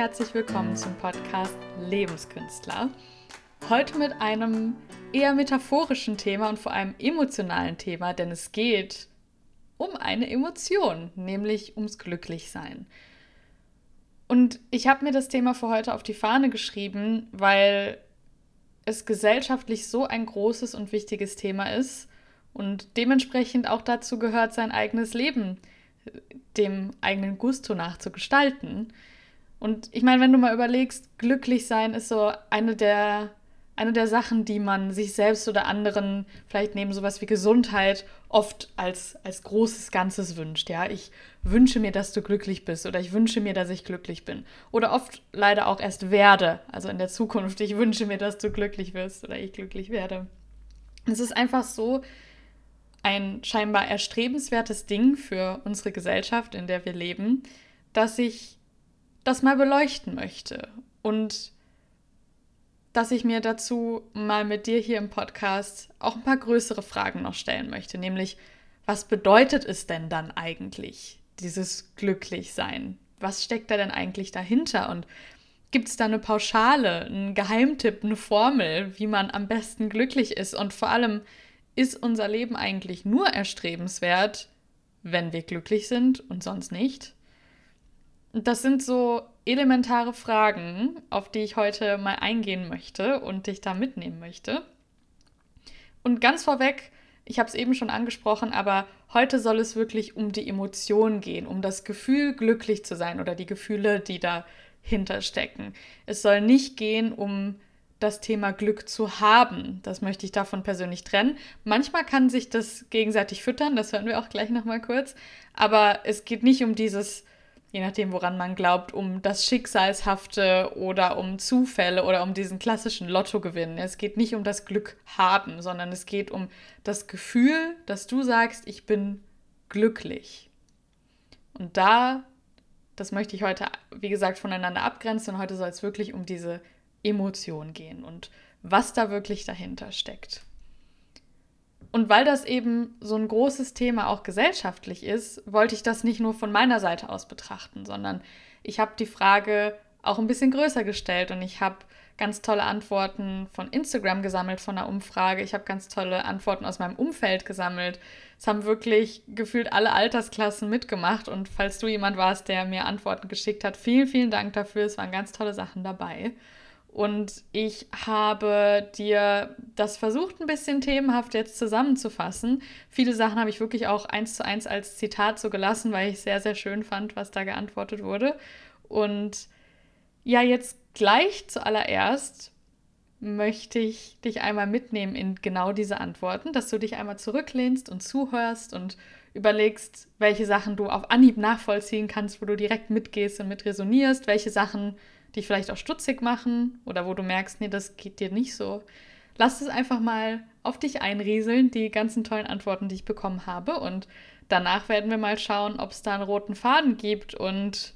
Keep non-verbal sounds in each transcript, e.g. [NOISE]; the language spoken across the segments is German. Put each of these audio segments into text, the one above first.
Herzlich willkommen zum Podcast Lebenskünstler. Heute mit einem eher metaphorischen Thema und vor allem emotionalen Thema, denn es geht um eine Emotion, nämlich ums Glücklichsein. Und ich habe mir das Thema für heute auf die Fahne geschrieben, weil es gesellschaftlich so ein großes und wichtiges Thema ist und dementsprechend auch dazu gehört, sein eigenes Leben dem eigenen Gusto nach zu gestalten. Und ich meine, wenn du mal überlegst, glücklich sein ist so eine der, eine der Sachen, die man sich selbst oder anderen, vielleicht neben sowas wie Gesundheit, oft als, als großes Ganzes wünscht. Ja, ich wünsche mir, dass du glücklich bist oder ich wünsche mir, dass ich glücklich bin. Oder oft leider auch erst werde, also in der Zukunft. Ich wünsche mir, dass du glücklich wirst oder ich glücklich werde. Es ist einfach so, ein scheinbar erstrebenswertes Ding für unsere Gesellschaft, in der wir leben, dass ich das mal beleuchten möchte und dass ich mir dazu mal mit dir hier im Podcast auch ein paar größere Fragen noch stellen möchte, nämlich was bedeutet es denn dann eigentlich, dieses Glücklichsein? Was steckt da denn eigentlich dahinter und gibt es da eine Pauschale, einen Geheimtipp, eine Formel, wie man am besten glücklich ist und vor allem, ist unser Leben eigentlich nur erstrebenswert, wenn wir glücklich sind und sonst nicht? Das sind so elementare Fragen, auf die ich heute mal eingehen möchte und dich da mitnehmen möchte. Und ganz vorweg, ich habe es eben schon angesprochen, aber heute soll es wirklich um die Emotion gehen, um das Gefühl, glücklich zu sein oder die Gefühle, die dahinter stecken. Es soll nicht gehen um das Thema Glück zu haben. Das möchte ich davon persönlich trennen. Manchmal kann sich das gegenseitig füttern, das hören wir auch gleich nochmal kurz. Aber es geht nicht um dieses, je nachdem, woran man glaubt, um das Schicksalshafte oder um Zufälle oder um diesen klassischen Lottogewinn. Es geht nicht um das Glück haben, sondern es geht um das Gefühl, dass du sagst, ich bin glücklich. Und da, das möchte ich heute, wie gesagt, voneinander abgrenzen. Heute soll es wirklich um diese Emotion gehen und was da wirklich dahinter steckt. Und weil das eben so ein großes Thema auch gesellschaftlich ist, wollte ich das nicht nur von meiner Seite aus betrachten, sondern ich habe die Frage auch ein bisschen größer gestellt und ich habe ganz tolle Antworten von Instagram gesammelt, von einer Umfrage. Ich habe ganz tolle Antworten aus meinem Umfeld gesammelt. Es haben wirklich gefühlt alle Altersklassen mitgemacht und falls du jemand warst, der mir Antworten geschickt hat, vielen, vielen Dank dafür. Es waren ganz tolle Sachen dabei. Und ich habe dir das versucht, ein bisschen themenhaft jetzt zusammenzufassen. Viele Sachen habe ich wirklich auch eins zu eins als Zitat so gelassen, weil ich sehr, sehr schön fand, was da geantwortet wurde. Und ja, jetzt gleich zuallererst möchte ich dich einmal mitnehmen in genau diese Antworten, dass du dich einmal zurücklehnst und zuhörst und überlegst, welche Sachen du auf Anhieb nachvollziehen kannst, wo du direkt mitgehst und mit resonierst, welche Sachen dich vielleicht auch stutzig machen oder wo du merkst, nee, das geht dir nicht so. Lass es einfach mal auf dich einrieseln, die ganzen tollen Antworten, die ich bekommen habe. Und danach werden wir mal schauen, ob es da einen roten Faden gibt und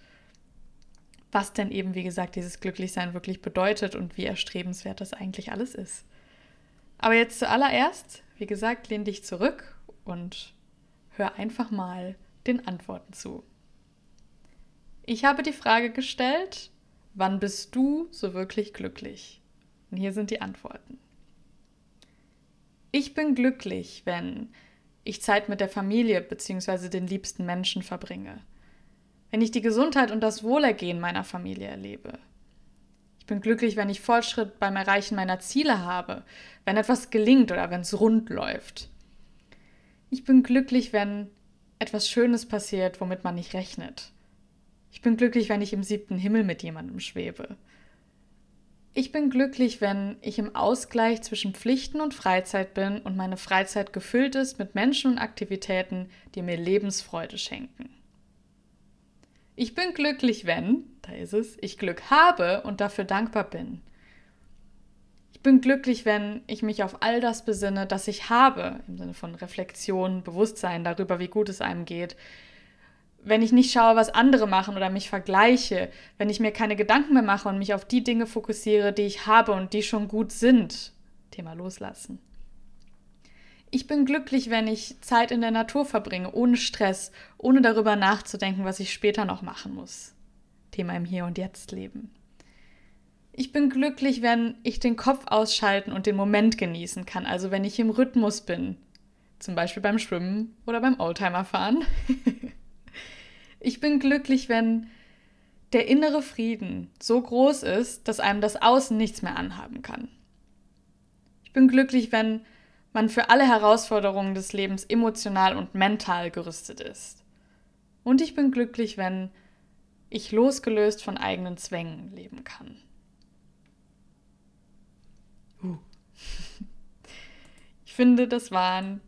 was denn eben, wie gesagt, dieses Glücklichsein wirklich bedeutet und wie erstrebenswert das eigentlich alles ist. Aber jetzt zuallererst, wie gesagt, lehn dich zurück und hör einfach mal den Antworten zu. Ich habe die Frage gestellt, Wann bist du so wirklich glücklich? Und hier sind die Antworten. Ich bin glücklich, wenn ich Zeit mit der Familie bzw. den liebsten Menschen verbringe. Wenn ich die Gesundheit und das Wohlergehen meiner Familie erlebe. Ich bin glücklich, wenn ich Fortschritt beim Erreichen meiner Ziele habe, wenn etwas gelingt oder wenn es rund läuft. Ich bin glücklich, wenn etwas Schönes passiert, womit man nicht rechnet. Ich bin glücklich, wenn ich im siebten Himmel mit jemandem schwebe. Ich bin glücklich, wenn ich im Ausgleich zwischen Pflichten und Freizeit bin und meine Freizeit gefüllt ist mit Menschen und Aktivitäten, die mir Lebensfreude schenken. Ich bin glücklich, wenn, da ist es, ich Glück habe und dafür dankbar bin. Ich bin glücklich, wenn ich mich auf all das besinne, das ich habe, im Sinne von Reflexion, Bewusstsein darüber, wie gut es einem geht, wenn ich nicht schaue, was andere machen oder mich vergleiche, wenn ich mir keine Gedanken mehr mache und mich auf die Dinge fokussiere, die ich habe und die schon gut sind. Thema loslassen. Ich bin glücklich, wenn ich Zeit in der Natur verbringe, ohne Stress, ohne darüber nachzudenken, was ich später noch machen muss. Thema im Hier und Jetzt leben. Ich bin glücklich, wenn ich den Kopf ausschalten und den Moment genießen kann, also wenn ich im Rhythmus bin, zum Beispiel beim Schwimmen oder beim Oldtimerfahren. [LAUGHS] ich bin glücklich, wenn der innere Frieden so groß ist, dass einem das Außen nichts mehr anhaben kann. Ich bin glücklich, wenn man für alle Herausforderungen des Lebens emotional und mental gerüstet ist. Und ich bin glücklich, wenn ich losgelöst von eigenen Zwängen leben kann. Uh. [LAUGHS] Ich finde, das waren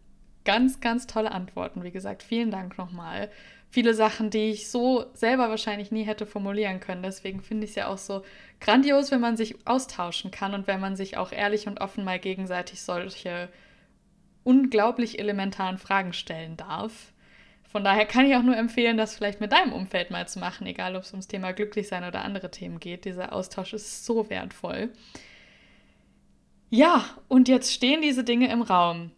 ganz, ganz tolle Antworten. Wie gesagt, vielen Dank nochmal. Viele Sachen, die ich so selber wahrscheinlich nie hätte formulieren können. Deswegen finde ich es ja auch so grandios, wenn man sich austauschen kann und wenn man sich auch ehrlich und offen mal gegenseitig solche unglaublich elementaren Fragen stellen darf. Von daher kann ich auch nur empfehlen, das vielleicht mit deinem Umfeld mal zu machen, egal ob es ums Thema Glücklichsein oder andere Themen geht. Dieser Austausch ist so wertvoll. Ja, und jetzt stehen diese Dinge im Raum.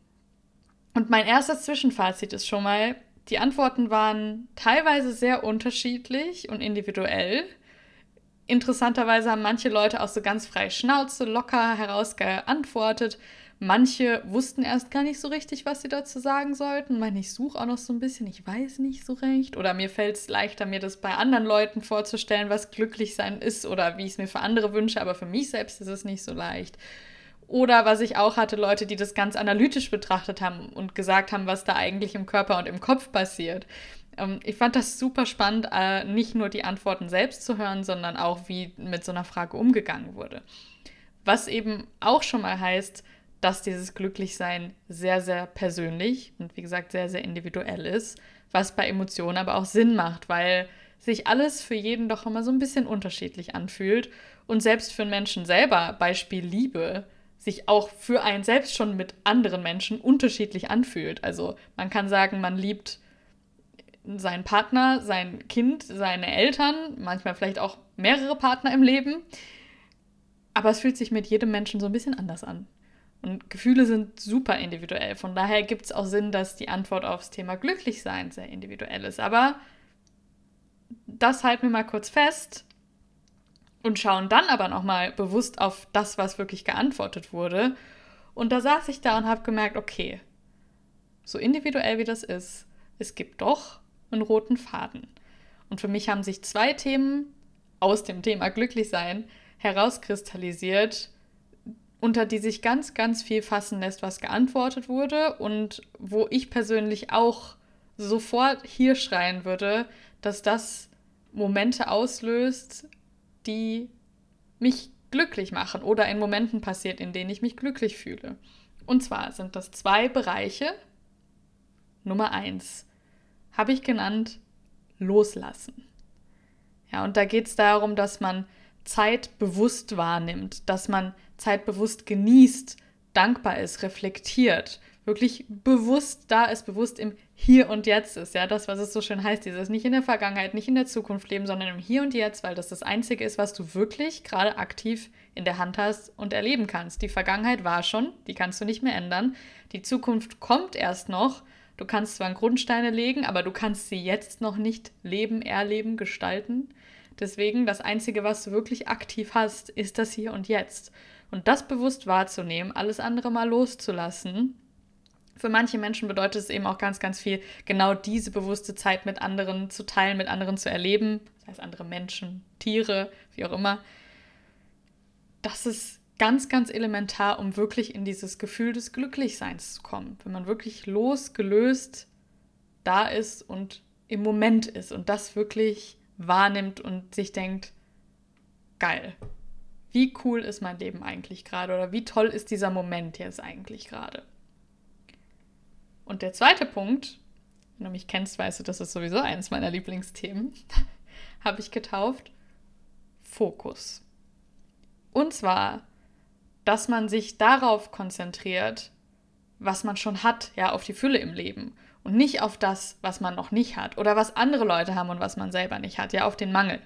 Und mein erstes Zwischenfazit ist schon mal, die Antworten waren teilweise sehr unterschiedlich und individuell. Interessanterweise haben manche Leute auch so ganz frei Schnauze, locker herausgeantwortet. Manche wussten erst gar nicht so richtig, was sie dazu sagen sollten. Meine, ich suche auch noch so ein bisschen, ich weiß nicht so recht. Oder mir fällt es leichter, mir das bei anderen Leuten vorzustellen, was glücklich sein ist oder wie ich es mir für andere wünsche, aber für mich selbst ist es nicht so leicht. Oder was ich auch hatte, Leute, die das ganz analytisch betrachtet haben und gesagt haben, was da eigentlich im Körper und im Kopf passiert. Ähm, ich fand das super spannend, äh, nicht nur die Antworten selbst zu hören, sondern auch, wie mit so einer Frage umgegangen wurde. Was eben auch schon mal heißt, dass dieses Glücklichsein sehr, sehr persönlich und wie gesagt sehr, sehr individuell ist, was bei Emotionen aber auch Sinn macht, weil sich alles für jeden doch immer so ein bisschen unterschiedlich anfühlt und selbst für einen Menschen selber, Beispiel Liebe, sich auch für einen selbst schon mit anderen Menschen unterschiedlich anfühlt. Also man kann sagen, man liebt seinen Partner, sein Kind, seine Eltern, manchmal vielleicht auch mehrere Partner im Leben. Aber es fühlt sich mit jedem Menschen so ein bisschen anders an. Und Gefühle sind super individuell. Von daher gibt es auch Sinn, dass die Antwort aufs Thema Glücklichsein sehr individuell ist. Aber das halten wir mal kurz fest und schauen dann aber nochmal bewusst auf das, was wirklich geantwortet wurde. Und da saß ich da und habe gemerkt, okay, so individuell wie das ist, es gibt doch einen roten Faden. Und für mich haben sich zwei Themen aus dem Thema Glücklichsein herauskristallisiert, unter die sich ganz, ganz viel fassen lässt, was geantwortet wurde und wo ich persönlich auch sofort hier schreien würde, dass das Momente auslöst, die mich glücklich machen oder in Momenten passiert, in denen ich mich glücklich fühle. Und zwar sind das zwei Bereiche. Nummer eins habe ich genannt Loslassen. Ja, und da geht es darum, dass man Zeit bewusst wahrnimmt, dass man Zeit bewusst genießt, dankbar ist, reflektiert, wirklich bewusst da ist, bewusst im Hier und Jetzt ist. Ja, das, was es so schön heißt, dieses nicht in der Vergangenheit, nicht in der Zukunft leben, sondern im Hier und Jetzt, weil das das Einzige ist, was du wirklich gerade aktiv in der Hand hast und erleben kannst. Die Vergangenheit war schon, die kannst du nicht mehr ändern. Die Zukunft kommt erst noch. Du kannst zwar Grundsteine legen, aber du kannst sie jetzt noch nicht leben, erleben, gestalten. Deswegen, das Einzige, was du wirklich aktiv hast, ist das Hier und Jetzt. Und das bewusst wahrzunehmen, alles andere mal loszulassen für manche Menschen bedeutet es eben auch ganz, ganz viel, genau diese bewusste Zeit mit anderen zu teilen, mit anderen zu erleben. Das heißt, andere Menschen, Tiere, wie auch immer. Das ist ganz, ganz elementar, um wirklich in dieses Gefühl des Glücklichseins zu kommen. Wenn man wirklich losgelöst da ist und im Moment ist und das wirklich wahrnimmt und sich denkt, geil. Wie cool ist mein Leben eigentlich gerade oder wie toll ist dieser Moment jetzt eigentlich gerade? Und der zweite Punkt, wenn du mich kennst, weißt du, das ist sowieso eines meiner Lieblingsthemen, [LAUGHS] habe ich getauft Fokus. Und zwar, dass man sich darauf konzentriert, was man schon hat, ja, auf die Fülle im Leben und nicht auf das, was man noch nicht hat oder was andere Leute haben und was man selber nicht hat, ja, auf den Mangel.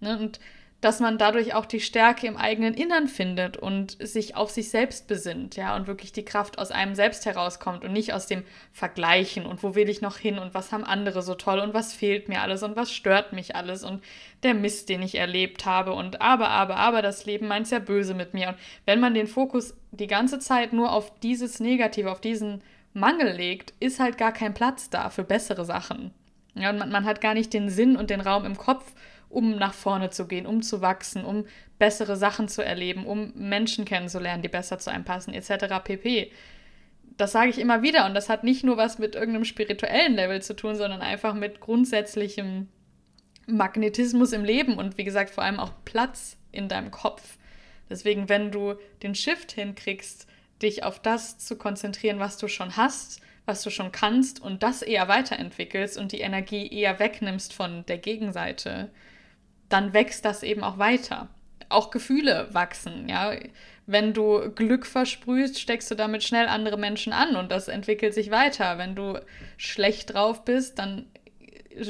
Ne? Und dass man dadurch auch die Stärke im eigenen Innern findet und sich auf sich selbst besinnt, ja, und wirklich die Kraft aus einem selbst herauskommt und nicht aus dem Vergleichen und wo will ich noch hin und was haben andere so toll und was fehlt mir alles und was stört mich alles und der Mist, den ich erlebt habe und aber, aber, aber das Leben meint ja böse mit mir. Und wenn man den Fokus die ganze Zeit nur auf dieses Negative, auf diesen Mangel legt, ist halt gar kein Platz da für bessere Sachen. Ja, und man, man hat gar nicht den Sinn und den Raum im Kopf, um nach vorne zu gehen, um zu wachsen, um bessere Sachen zu erleben, um Menschen kennenzulernen, die besser zu einem passen, etc. pp. Das sage ich immer wieder und das hat nicht nur was mit irgendeinem spirituellen Level zu tun, sondern einfach mit grundsätzlichem Magnetismus im Leben und wie gesagt vor allem auch Platz in deinem Kopf. Deswegen, wenn du den Shift hinkriegst, dich auf das zu konzentrieren, was du schon hast, was du schon kannst und das eher weiterentwickelst und die Energie eher wegnimmst von der Gegenseite, dann wächst das eben auch weiter. Auch Gefühle wachsen, ja. Wenn du Glück versprühst, steckst du damit schnell andere Menschen an und das entwickelt sich weiter. Wenn du schlecht drauf bist, dann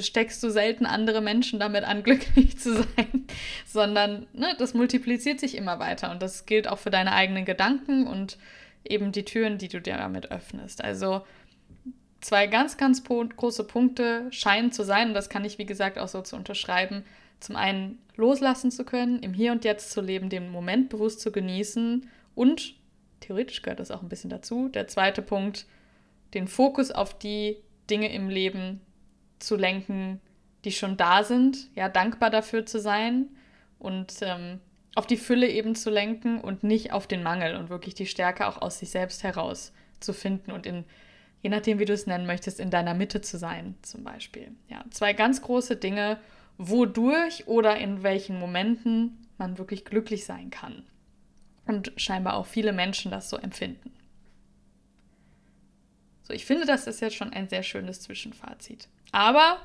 steckst du selten andere Menschen damit an, [LAUGHS] glücklich zu sein, sondern ne, das multipliziert sich immer weiter und das gilt auch für deine eigenen Gedanken und eben die Türen, die du dir damit öffnest. Also zwei ganz, ganz große Punkte scheinen zu sein und das kann ich, wie gesagt, auch so zu unterschreiben zum einen loslassen zu können, im Hier und Jetzt zu leben, den Moment bewusst zu genießen und theoretisch gehört das auch ein bisschen dazu. Der zweite Punkt, den Fokus auf die Dinge im Leben zu lenken, die schon da sind, ja, dankbar dafür zu sein und ähm, auf die Fülle eben zu lenken und nicht auf den Mangel und wirklich die Stärke auch aus sich selbst heraus zu finden und in, je nachdem, wie du es nennen möchtest, in deiner Mitte zu sein, zum Beispiel. Ja, zwei ganz große Dinge, wodurch oder in welchen Momenten man wirklich glücklich sein kann. Und scheinbar auch viele Menschen das so empfinden. So, ich finde, das ist jetzt schon ein sehr schönes Zwischenfazit. Aber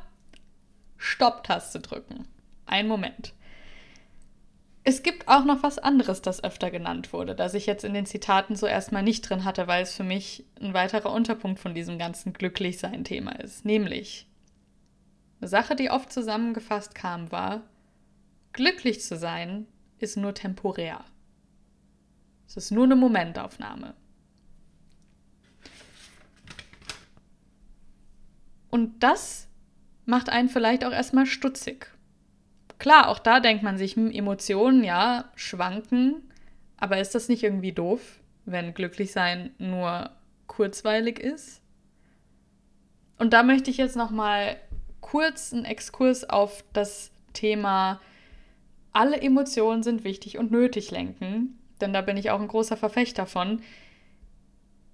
Stopp-Taste drücken. Ein Moment. Es gibt auch noch was anderes, das öfter genannt wurde, das ich jetzt in den Zitaten so erstmal nicht drin hatte, weil es für mich ein weiterer Unterpunkt von diesem ganzen Glücklichsein-Thema ist. Nämlich eine Sache, die oft zusammengefasst kam, war, glücklich zu sein ist nur temporär. Es ist nur eine Momentaufnahme. Und das macht einen vielleicht auch erstmal stutzig. Klar, auch da denkt man sich, hm, Emotionen, ja, schwanken, aber ist das nicht irgendwie doof, wenn glücklich sein nur kurzweilig ist? Und da möchte ich jetzt noch mal kurzen Exkurs auf das Thema alle Emotionen sind wichtig und nötig lenken, denn da bin ich auch ein großer Verfechter von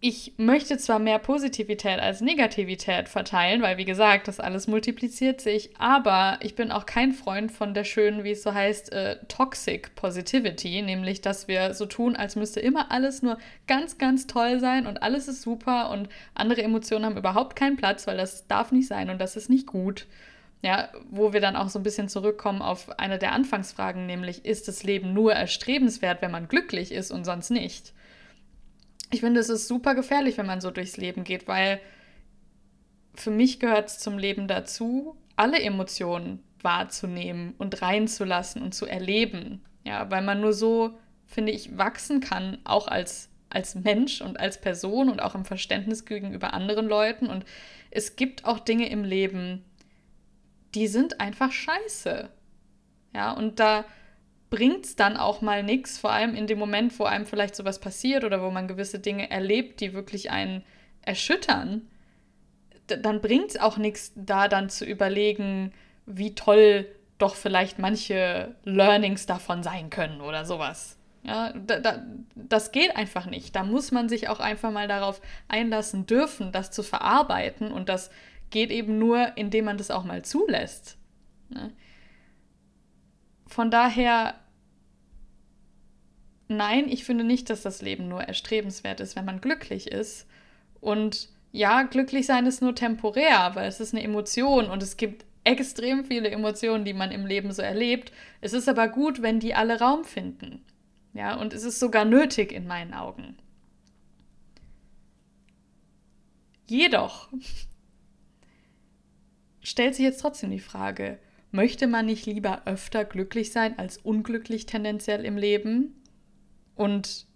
ich möchte zwar mehr Positivität als Negativität verteilen, weil wie gesagt, das alles multipliziert sich, aber ich bin auch kein Freund von der schönen, wie es so heißt, äh, Toxic Positivity, nämlich dass wir so tun, als müsste immer alles nur ganz, ganz toll sein und alles ist super und andere Emotionen haben überhaupt keinen Platz, weil das darf nicht sein und das ist nicht gut. Ja, wo wir dann auch so ein bisschen zurückkommen auf eine der Anfangsfragen, nämlich ist das Leben nur erstrebenswert, wenn man glücklich ist und sonst nicht? Ich finde, es ist super gefährlich, wenn man so durchs Leben geht, weil für mich gehört es zum Leben dazu, alle Emotionen wahrzunehmen und reinzulassen und zu erleben. Ja, weil man nur so, finde ich, wachsen kann, auch als, als Mensch und als Person und auch im Verständnis gegenüber anderen Leuten. Und es gibt auch Dinge im Leben, die sind einfach scheiße. Ja, und da bringt es dann auch mal nichts, vor allem in dem Moment, wo einem vielleicht sowas passiert oder wo man gewisse Dinge erlebt, die wirklich einen erschüttern, dann bringt es auch nichts, da dann zu überlegen, wie toll doch vielleicht manche Learnings davon sein können oder sowas. Ja, da, da, das geht einfach nicht. Da muss man sich auch einfach mal darauf einlassen dürfen, das zu verarbeiten. Und das geht eben nur, indem man das auch mal zulässt. Ne? Von daher nein, ich finde nicht, dass das Leben nur erstrebenswert ist, wenn man glücklich ist. Und ja, glücklich sein ist nur temporär, weil es ist eine Emotion und es gibt extrem viele Emotionen, die man im Leben so erlebt. Es ist aber gut, wenn die alle Raum finden. Ja, und es ist sogar nötig in meinen Augen. Jedoch [LAUGHS] stellt sich jetzt trotzdem die Frage, möchte man nicht lieber öfter glücklich sein als unglücklich tendenziell im Leben? Und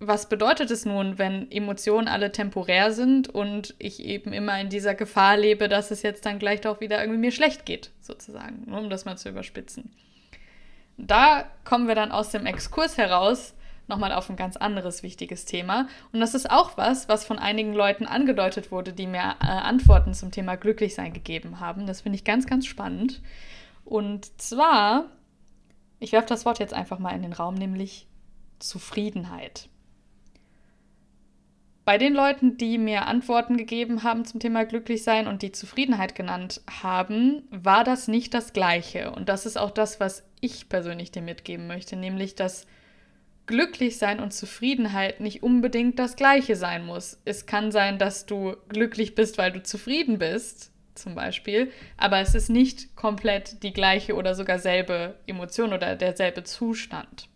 was bedeutet es nun, wenn Emotionen alle temporär sind und ich eben immer in dieser Gefahr lebe, dass es jetzt dann gleich doch wieder irgendwie mir schlecht geht, sozusagen, um das mal zu überspitzen. Da kommen wir dann aus dem Exkurs heraus nochmal auf ein ganz anderes wichtiges Thema. Und das ist auch was, was von einigen Leuten angedeutet wurde, die mir äh, Antworten zum Thema Glücklichsein gegeben haben. Das finde ich ganz, ganz spannend. Und zwar, ich werfe das Wort jetzt einfach mal in den Raum, nämlich Zufriedenheit. Bei den Leuten, die mir Antworten gegeben haben zum Thema Glücklichsein und die Zufriedenheit genannt haben, war das nicht das Gleiche. Und das ist auch das, was ich persönlich dir mitgeben möchte, nämlich dass Glücklichsein und Zufriedenheit nicht unbedingt das Gleiche sein muss. Es kann sein, dass du glücklich bist, weil du zufrieden bist, zum Beispiel, aber es ist nicht komplett die gleiche oder sogar selbe Emotion oder derselbe Zustand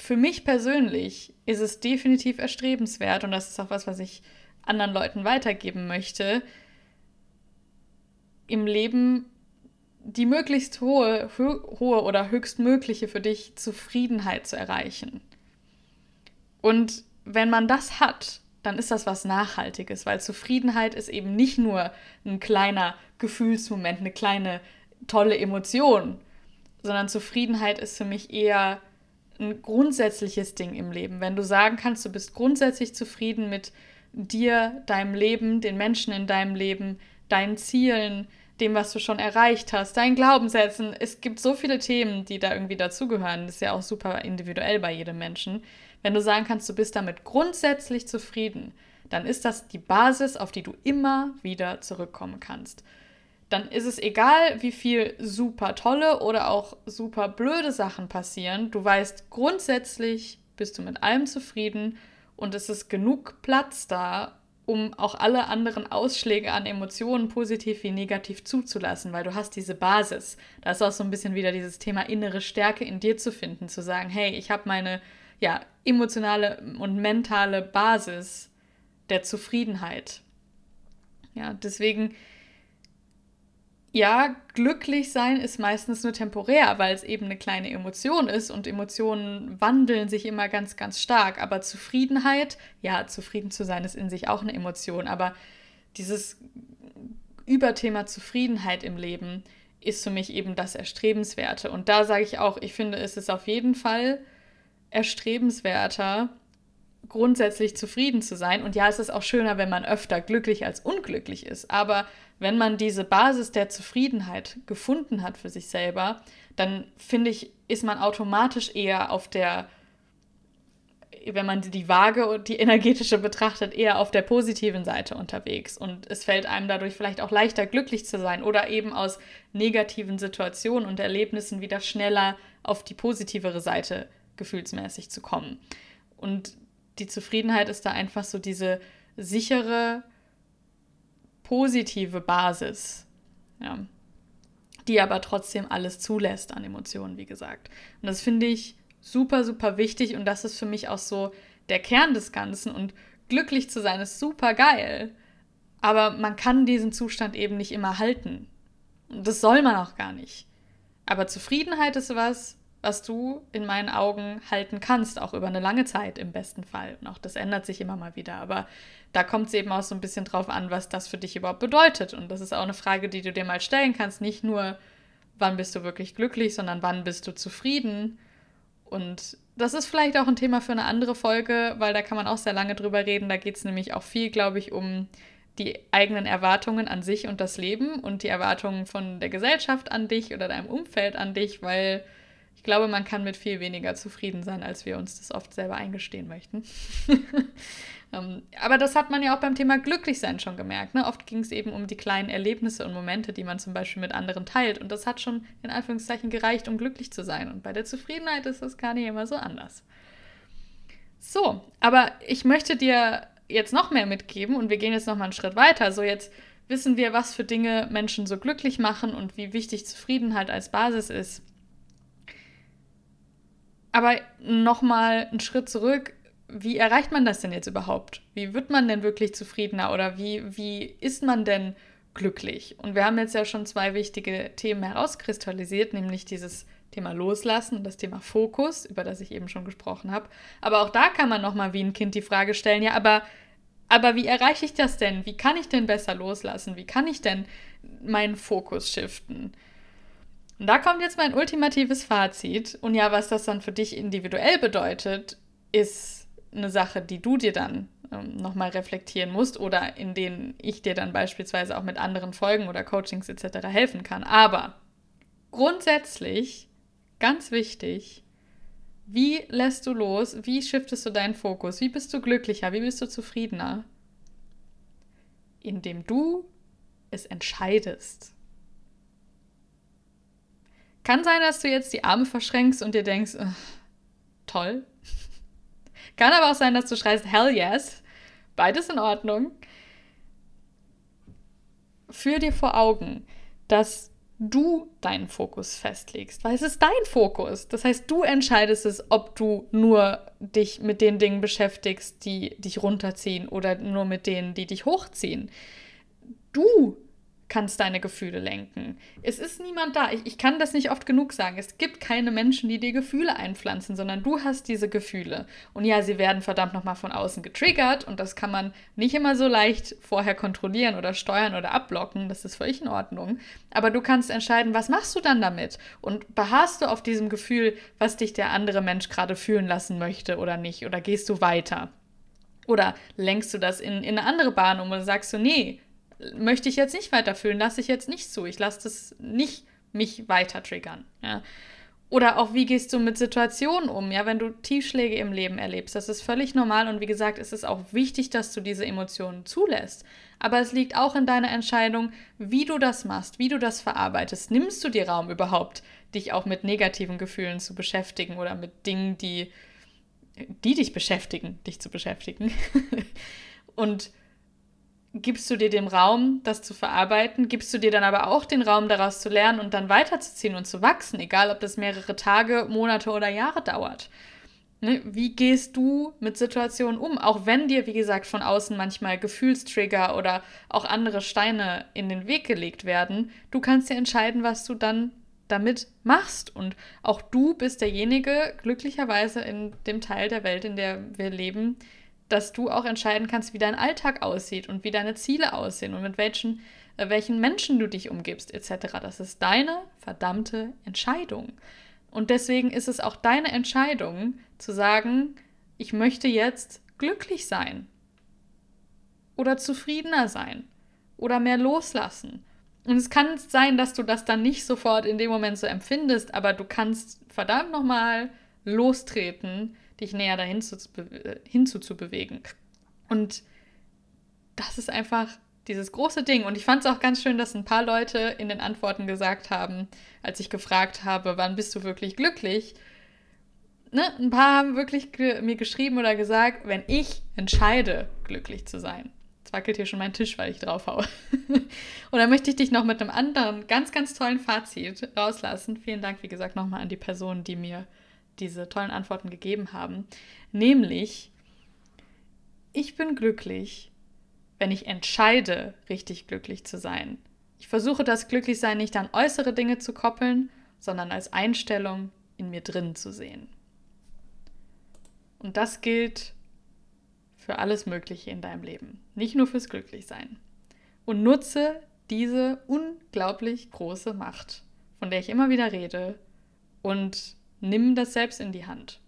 für mich persönlich ist es definitiv erstrebenswert und das ist auch was, was ich anderen Leuten weitergeben möchte, im Leben die möglichst hohe, hohe oder höchstmögliche für dich Zufriedenheit zu erreichen. Und wenn man das hat, dann ist das was Nachhaltiges, weil Zufriedenheit ist eben nicht nur ein kleiner Gefühlsmoment, eine kleine tolle Emotion, sondern Zufriedenheit ist für mich eher ein grundsätzliches Ding im Leben. Wenn du sagen kannst, du bist grundsätzlich zufrieden mit dir, deinem Leben, den Menschen in deinem Leben, deinen Zielen, dem, was du schon erreicht hast, deinen Glaubenssätzen. Es gibt so viele Themen, die da irgendwie dazugehören. Das ist ja auch super individuell bei jedem Menschen. Wenn du sagen kannst, du bist damit grundsätzlich zufrieden, dann ist das die Basis, auf die du immer wieder zurückkommen kannst dann ist es egal, wie viel super tolle oder auch super blöde Sachen passieren. Du weißt, grundsätzlich bist du mit allem zufrieden und es ist genug Platz da, um auch alle anderen Ausschläge an Emotionen, positiv wie negativ, zuzulassen, weil du hast diese Basis. Da ist auch so ein bisschen wieder dieses Thema innere Stärke in dir zu finden, zu sagen, hey, ich habe meine ja, emotionale und mentale Basis der Zufriedenheit. Ja, deswegen ja, glücklich sein ist meistens nur temporär, weil es eben eine kleine Emotion ist und Emotionen wandeln sich immer ganz, ganz stark. Aber Zufriedenheit, ja, zufrieden zu sein ist in sich auch eine Emotion, aber dieses Überthema Zufriedenheit im Leben ist für mich eben das Erstrebenswerte. Und da sage ich auch, ich finde, es ist auf jeden Fall erstrebenswerter, grundsätzlich zufrieden zu sein. Und ja, es ist auch schöner, wenn man öfter glücklich als unglücklich ist. Aber wenn man diese Basis der Zufriedenheit gefunden hat für sich selber, dann finde ich, ist man automatisch eher auf der, wenn man die Waage und die energetische betrachtet, eher auf der positiven Seite unterwegs. Und es fällt einem dadurch vielleicht auch leichter, glücklich zu sein oder eben aus negativen Situationen und Erlebnissen wieder schneller auf die positivere Seite gefühlsmäßig zu kommen. Und die Zufriedenheit ist da einfach so diese sichere, positive Basis, ja, die aber trotzdem alles zulässt an Emotionen, wie gesagt. Und das finde ich super, super wichtig und das ist für mich auch so der Kern des Ganzen. Und glücklich zu sein ist super geil, aber man kann diesen Zustand eben nicht immer halten. Und das soll man auch gar nicht. Aber Zufriedenheit ist was, was du in meinen Augen halten kannst, auch über eine lange Zeit im besten Fall. Und auch das ändert sich immer mal wieder. Aber da kommt es eben auch so ein bisschen drauf an, was das für dich überhaupt bedeutet. Und das ist auch eine Frage, die du dir mal stellen kannst. Nicht nur, wann bist du wirklich glücklich, sondern wann bist du zufrieden. Und das ist vielleicht auch ein Thema für eine andere Folge, weil da kann man auch sehr lange drüber reden. Da geht es nämlich auch viel, glaube ich, um die eigenen Erwartungen an sich und das Leben und die Erwartungen von der Gesellschaft an dich oder deinem Umfeld an dich, weil ich glaube, man kann mit viel weniger zufrieden sein, als wir uns das oft selber eingestehen möchten. [LAUGHS] ähm, aber das hat man ja auch beim Thema Glücklichsein schon gemerkt. Ne? Oft ging es eben um die kleinen Erlebnisse und Momente, die man zum Beispiel mit anderen teilt. Und das hat schon in Anführungszeichen gereicht, um glücklich zu sein. Und bei der Zufriedenheit ist das gar nicht immer so anders. So, aber ich möchte dir jetzt noch mehr mitgeben und wir gehen jetzt noch mal einen Schritt weiter. So jetzt wissen wir, was für Dinge Menschen so glücklich machen und wie wichtig Zufriedenheit als Basis ist. Aber nochmal einen Schritt zurück. Wie erreicht man das denn jetzt überhaupt? Wie wird man denn wirklich zufriedener oder wie, wie ist man denn glücklich? Und wir haben jetzt ja schon zwei wichtige Themen herauskristallisiert, nämlich dieses Thema Loslassen und das Thema Fokus, über das ich eben schon gesprochen habe. Aber auch da kann man nochmal wie ein Kind die Frage stellen, ja, aber, aber wie erreiche ich das denn? Wie kann ich denn besser loslassen? Wie kann ich denn meinen Fokus shiften? Und da kommt jetzt mein ultimatives Fazit. Und ja, was das dann für dich individuell bedeutet, ist eine Sache, die du dir dann ähm, nochmal reflektieren musst oder in denen ich dir dann beispielsweise auch mit anderen Folgen oder Coachings etc. helfen kann. Aber grundsätzlich Ganz wichtig. Wie lässt du los? Wie shiftest du deinen Fokus? Wie bist du glücklicher? Wie bist du zufriedener? Indem du es entscheidest. Kann sein, dass du jetzt die Arme verschränkst und dir denkst, toll. Kann aber auch sein, dass du schreist, hell yes. Beides in Ordnung. Führ dir vor Augen, dass du deinen Fokus festlegst, weil es ist dein Fokus. Das heißt, du entscheidest es, ob du nur dich mit den Dingen beschäftigst, die dich runterziehen oder nur mit denen, die dich hochziehen. Du kannst deine Gefühle lenken. Es ist niemand da. Ich, ich kann das nicht oft genug sagen. Es gibt keine Menschen, die dir Gefühle einpflanzen, sondern du hast diese Gefühle. Und ja, sie werden verdammt nochmal von außen getriggert und das kann man nicht immer so leicht vorher kontrollieren oder steuern oder abblocken. Das ist völlig in Ordnung. Aber du kannst entscheiden, was machst du dann damit? Und beharrst du auf diesem Gefühl, was dich der andere Mensch gerade fühlen lassen möchte oder nicht? Oder gehst du weiter? Oder lenkst du das in, in eine andere Bahn um und sagst du, nee, möchte ich jetzt nicht weiterfühlen, lasse ich jetzt nicht zu. Ich lasse das nicht mich weiter triggern. Ja. Oder auch, wie gehst du mit Situationen um, ja, wenn du Tiefschläge im Leben erlebst. Das ist völlig normal und wie gesagt, es ist auch wichtig, dass du diese Emotionen zulässt. Aber es liegt auch in deiner Entscheidung, wie du das machst, wie du das verarbeitest. Nimmst du dir Raum überhaupt, dich auch mit negativen Gefühlen zu beschäftigen oder mit Dingen, die, die dich beschäftigen, dich zu beschäftigen? [LAUGHS] und gibst du dir den Raum, das zu verarbeiten, gibst du dir dann aber auch den Raum, daraus zu lernen und dann weiterzuziehen und zu wachsen, egal ob das mehrere Tage, Monate oder Jahre dauert. Ne? Wie gehst du mit Situationen um? Auch wenn dir, wie gesagt, von außen manchmal Gefühlstrigger oder auch andere Steine in den Weg gelegt werden, du kannst dir entscheiden, was du dann damit machst. Und auch du bist derjenige, glücklicherweise in dem Teil der Welt, in der wir leben, dass du auch entscheiden kannst, wie dein Alltag aussieht und wie deine Ziele aussehen und mit welchen, äh, welchen Menschen du dich umgibst, etc. Das ist deine verdammte Entscheidung. Und deswegen ist es auch deine Entscheidung zu sagen, ich möchte jetzt glücklich sein oder zufriedener sein oder mehr loslassen. Und es kann sein, dass du das dann nicht sofort in dem Moment so empfindest, aber du kannst verdammt nochmal lostreten dich näher dahin zu, hinzu zu bewegen. Und das ist einfach dieses große Ding. Und ich fand es auch ganz schön, dass ein paar Leute in den Antworten gesagt haben, als ich gefragt habe, wann bist du wirklich glücklich? Ne? Ein paar haben wirklich ge mir geschrieben oder gesagt, wenn ich entscheide, glücklich zu sein. Jetzt wackelt hier schon mein Tisch, weil ich drauf haue. [LAUGHS] und dann möchte ich dich noch mit einem anderen, ganz, ganz tollen Fazit rauslassen. Vielen Dank, wie gesagt, nochmal an die Person, die mir diese tollen Antworten gegeben haben. Nämlich, ich bin glücklich, wenn ich entscheide, richtig glücklich zu sein. Ich versuche das Glücklichsein nicht an äußere Dinge zu koppeln, sondern als Einstellung in mir drin zu sehen. Und das gilt für alles Mögliche in deinem Leben, nicht nur fürs Glücklichsein. Und nutze diese unglaublich große Macht, von der ich immer wieder rede, und nimm das selbst in die Hand.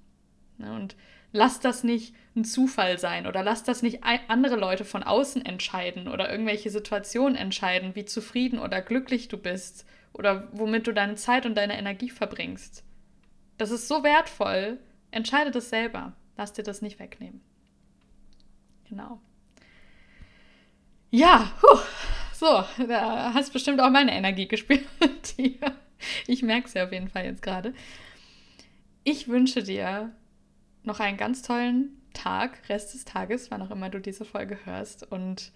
Ne, und lass das nicht ein Zufall sein oder lass das nicht andere Leute von außen entscheiden oder irgendwelche Situationen entscheiden, wie zufrieden oder glücklich du bist oder womit du deine Zeit und deine Energie verbringst. Das ist so wertvoll. Entscheide das selber. Lass dir das nicht wegnehmen. Genau. Ja, puh, so, da hast bestimmt auch meine Energie [LAUGHS] gespürt. ich merke es ja auf jeden Fall jetzt gerade. Ich wünsche dir noch einen ganz tollen Tag, Rest des Tages, wann auch immer du diese Folge hörst. Und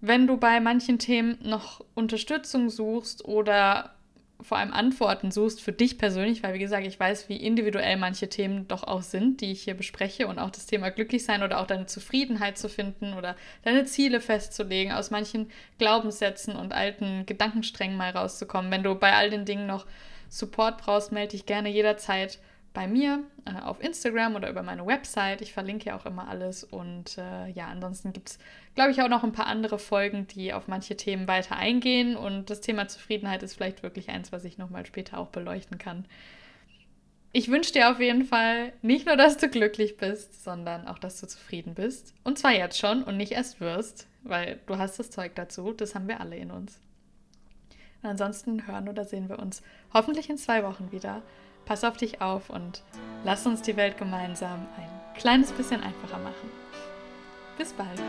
wenn du bei manchen Themen noch Unterstützung suchst oder vor allem Antworten suchst für dich persönlich, weil wie gesagt, ich weiß, wie individuell manche Themen doch auch sind, die ich hier bespreche und auch das Thema glücklich sein oder auch deine Zufriedenheit zu finden oder deine Ziele festzulegen, aus manchen Glaubenssätzen und alten Gedankensträngen mal rauszukommen. Wenn du bei all den Dingen noch Support brauchst, melde dich gerne jederzeit bei mir äh, auf Instagram oder über meine Website. Ich verlinke ja auch immer alles. Und äh, ja, ansonsten gibt es, glaube ich, auch noch ein paar andere Folgen, die auf manche Themen weiter eingehen. Und das Thema Zufriedenheit ist vielleicht wirklich eins, was ich nochmal später auch beleuchten kann. Ich wünsche dir auf jeden Fall nicht nur, dass du glücklich bist, sondern auch, dass du zufrieden bist. Und zwar jetzt schon und nicht erst wirst, weil du hast das Zeug dazu. Das haben wir alle in uns. Und ansonsten hören oder sehen wir uns hoffentlich in zwei Wochen wieder. Pass auf dich auf und lass uns die Welt gemeinsam ein kleines bisschen einfacher machen. Bis bald.